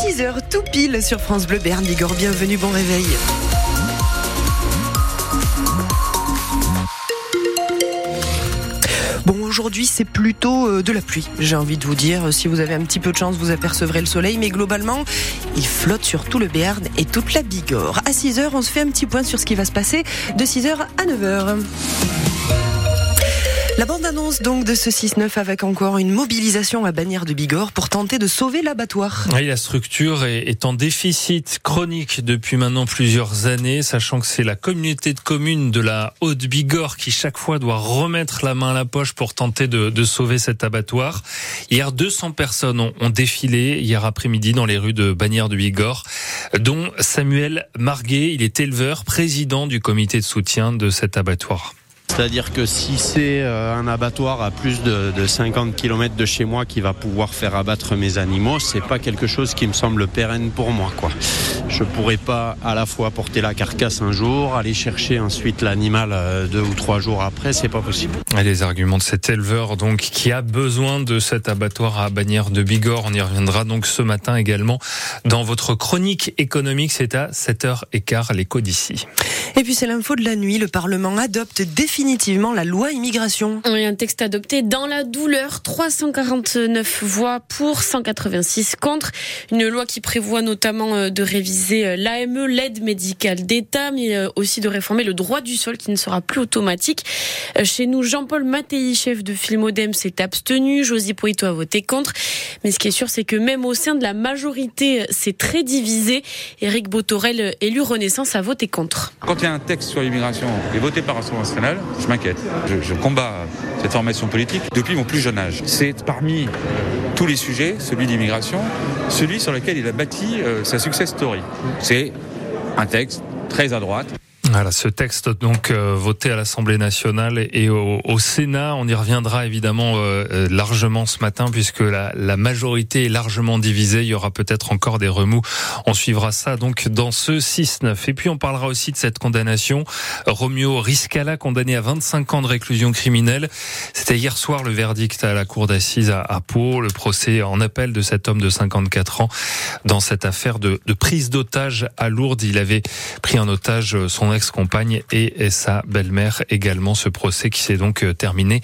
6h tout pile sur France Bleu Berne. Bigorre, bienvenue, bon réveil. Bon, aujourd'hui, c'est plutôt euh, de la pluie, j'ai envie de vous dire. Si vous avez un petit peu de chance, vous apercevrez le soleil, mais globalement, il flotte sur tout le Béarn et toute la Bigorre. À 6h, on se fait un petit point sur ce qui va se passer de 6h à 9h. La bande-annonce donc de ce 6-9 avec encore une mobilisation à Bagnères de Bigorre pour tenter de sauver l'abattoir. Oui, la structure est en déficit chronique depuis maintenant plusieurs années, sachant que c'est la communauté de communes de la Haute-Bigorre qui chaque fois doit remettre la main à la poche pour tenter de, sauver cet abattoir. Hier, 200 personnes ont, ont défilé hier après-midi dans les rues de Bagnères de Bigorre, dont Samuel Marguet, il est éleveur, président du comité de soutien de cet abattoir. C'est-à-dire que si c'est euh, un abattoir à plus de, de 50 km de chez moi qui va pouvoir faire abattre mes animaux, c'est pas quelque chose qui me semble pérenne pour moi. Quoi. Je pourrais pas à la fois porter la carcasse un jour, aller chercher ensuite l'animal euh, deux ou trois jours après, c'est pas possible. Et les arguments de cet éleveur donc qui a besoin de cet abattoir à Bagnères de Bigorre, on y reviendra donc ce matin également dans votre chronique économique, c'est à 7h15 l'écho d'ici. Et puis c'est l'info de la nuit, le Parlement adopte définitivement la loi immigration. Oui, un texte adopté dans la douleur, 349 voix pour, 186 contre. Une loi qui prévoit notamment euh, de réviser euh, l'AME, l'aide médicale d'État, mais euh, aussi de réformer le droit du sol qui ne sera plus automatique. Chez nous, Jean-Paul Mattei, chef de Filmodem, s'est abstenu. Josie Poito a voté contre. Mais ce qui est sûr, c'est que même au sein de la majorité, c'est très divisé. Éric Botorel, élu Renaissance, a voté contre. Quand il y a un texte sur l'immigration est voté par l'Assemblée nationale, je m'inquiète. Je, je, combats cette formation politique depuis mon plus jeune âge. C'est parmi tous les sujets, celui de l'immigration, celui sur lequel il a bâti euh, sa success story. C'est un texte très à droite. Voilà, ce texte donc euh, voté à l'Assemblée nationale et au, au, Sénat, on y reviendra évidemment euh, largement ce matin puisque la, la, majorité est largement divisée. Il y aura peut-être encore des remous. On suivra ça donc dans ce 6-9. Et puis on parlera aussi de cette condamnation. Romeo Riscala, condamné à 25 ans de réclusion criminelle. C'était hier soir le verdict à la cour d'assises à, à, Pau, le procès en appel de cet homme de 54 ans dans cette affaire de, de prise d'otage à Lourdes. Il avait pris en otage son ex-compagne et sa belle-mère également. Ce procès qui s'est donc terminé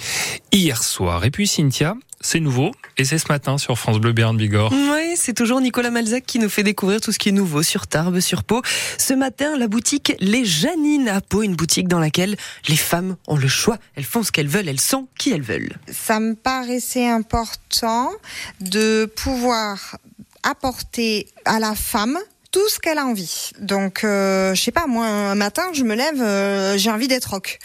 hier soir. Et puis Cynthia, c'est nouveau et c'est ce matin sur France Bleu Béarn Bigorre. Oui, c'est toujours Nicolas Malzac qui nous fait découvrir tout ce qui est nouveau sur Tarbes, sur Pau. Ce matin, la boutique Les Janines à Pau, une boutique dans laquelle les femmes ont le choix. Elles font ce qu'elles veulent, elles sont qui elles veulent. Ça me paraissait important de pouvoir apporter à la femme tout ce qu'elle a envie. Donc, euh, je sais pas, moi, un matin, je me lève, euh, j'ai envie d'être rock.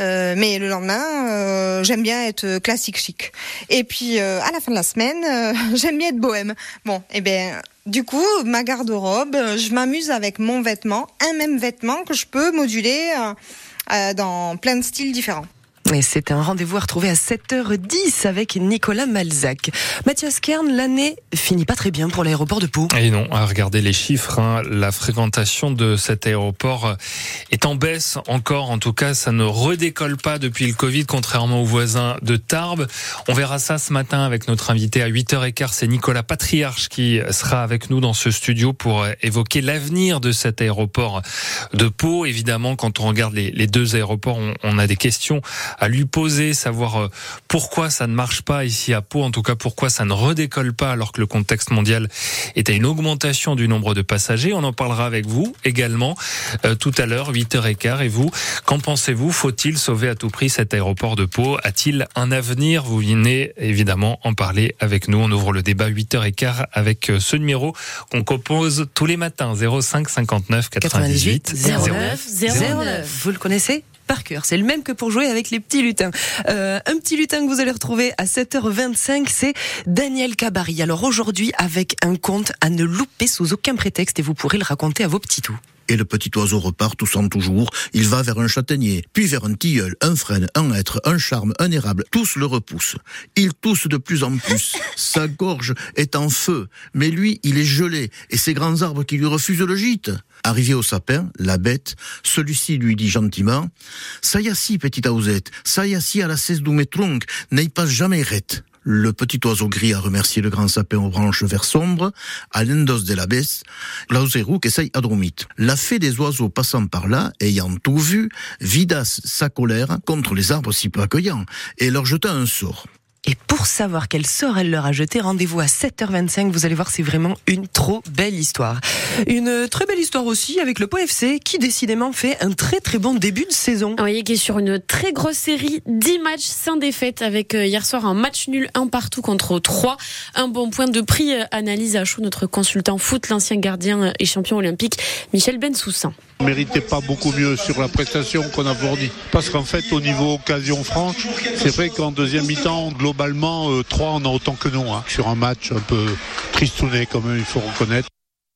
Euh, mais le lendemain, euh, j'aime bien être classique chic. Et puis, euh, à la fin de la semaine, j'aime bien être bohème. Bon, eh ben. Du coup, ma garde-robe, je m'amuse avec mon vêtement, un même vêtement que je peux moduler dans plein de styles différents. Et c'est un rendez-vous à retrouver à 7h10 avec Nicolas Malzac. Mathias Kern, l'année finit pas très bien pour l'aéroport de Pau. Et non, à regarder les chiffres, hein, la fréquentation de cet aéroport est en baisse encore. En tout cas, ça ne redécolle pas depuis le Covid, contrairement aux voisins de Tarbes. On verra ça ce matin avec notre invité à 8h15. C'est Nicolas Patriarche qui sera avec nous dans ce studio pour évoquer l'avenir de cet aéroport de Pau. Évidemment, quand on regarde les, deux aéroports, on a des questions à lui poser, savoir pourquoi ça ne marche pas ici à Pau, en tout cas pourquoi ça ne redécolle pas alors que le contexte mondial est à une augmentation du nombre de passagers. On en parlera avec vous également euh, tout à l'heure, 8h15. Et vous, qu'en pensez-vous? Faut-il sauver à tout prix cet aéroport de Pau? A-t-il un avenir? Vous venez évidemment en parler avec nous. On ouvre le débat 8h15 avec ce numéro qu'on compose tous les matins 05 59 98 09 09. Vous le connaissez? Par cœur. C'est le même que pour jouer avec les petits lutins. Euh, un petit lutin que vous allez retrouver à 7h25, c'est Daniel Cabari. Alors aujourd'hui, avec un conte à ne louper sous aucun prétexte et vous pourrez le raconter à vos petits toux. Et le petit oiseau repart toussant toujours. Il va vers un châtaignier, puis vers un tilleul, un frêne, un hêtre, un charme, un érable. Tous le repoussent. Il tousse de plus en plus. Sa gorge est en feu, mais lui, il est gelé, et ces grands arbres qui lui refusent le gîte. Arrivé au sapin, la bête, celui-ci lui dit gentiment « Ça y assis, petite Ausette, ça y assis à la cesse d'où mes troncs, n'aille pas jamais rette. » Le petit oiseau gris a remercié le grand sapin aux branches vert sombre, à l'endos de la baisse, l'auserou qu'essaye adromite. La fée des oiseaux passant par là, ayant tout vu, vidasse sa colère contre les arbres si peu accueillants, et leur jeta un sort. Et pour savoir quel sort elle leur a jeté, rendez-vous à 7h25. Vous allez voir, c'est vraiment une trop belle histoire. Une très belle histoire aussi avec le Pau FC qui décidément fait un très très bon début de saison. Vous voyez qui est sur une très grosse série, 10 matchs sans défaite avec euh, hier soir un match nul, un partout contre 3. Un bon point de prix, euh, analyse à chaud notre consultant foot, l'ancien gardien euh, et champion olympique, Michel Bensoussan. On méritait pas beaucoup mieux sur la prestation qu'on a fournie. Parce qu'en fait, au niveau occasion franche, c'est vrai qu'en deuxième mi-temps, globalement, euh, 3, on a autant que nous. Hein, sur un match un peu tristouné, comme il faut reconnaître.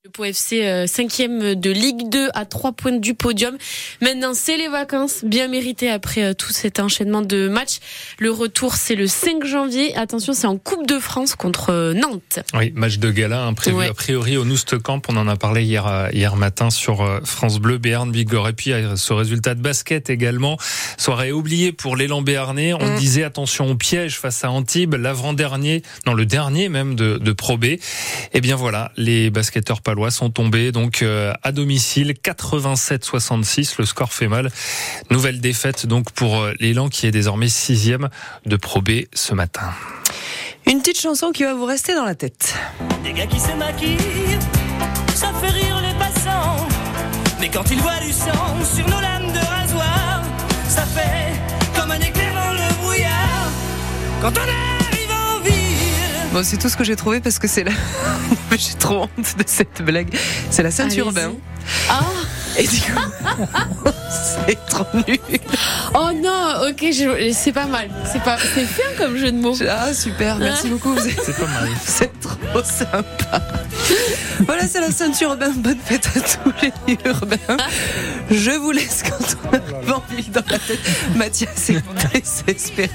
Le Pau FC euh, cinquième de Ligue 2 à 3 points du podium. Maintenant, c'est les vacances, bien méritées après euh, tout cet enchaînement de matchs. Le retour, c'est le 5 janvier. Attention, c'est en Coupe de France contre euh, Nantes. Oui, match de gala hein, prévu Ouais. a priori au Noustecamp. On en a parlé hier hier matin sur France Bleu, Béarn, Bigorre. Et puis ce résultat de basket également. Soirée oubliée pour l'élan béarnais. On Mm. disait attention au piège face à Antibes, l'avant-dernier, non le dernier même de, de Pro B. Et bien voilà, les basketteurs palois sont tombés donc euh, à domicile 87-66. Le score fait mal. Nouvelle défaite donc pour euh, l'élan qui est désormais sixième de Pro B ce matin. Une petite chanson qui va vous rester dans la tête. Des gars qui se maquillent, ça fait rire les passants. Mais quand ils voient du sang sur nos lames de rasoir, ça fait comme un éclair dans le brouillard. Quand on arrive en ville, Bon, c'est tout ce que j'ai trouvé parce que c'est la. j'ai trop honte de cette blague. C'est la ceinture Allez-y. urbain. Ah Et du coup, c'est trop nul. Oh non, ok, je- c'est pas mal. C'est pas, c'est bien comme jeu de mots. Ah super, merci beaucoup. Vous êtes, C'est pas mal. êtes trop sympa. Voilà, c'est la ceinture urbain. Bonne fête à tous les urbains. Je vous laisse quand on a envie dans la tête. Mathias est désespéré.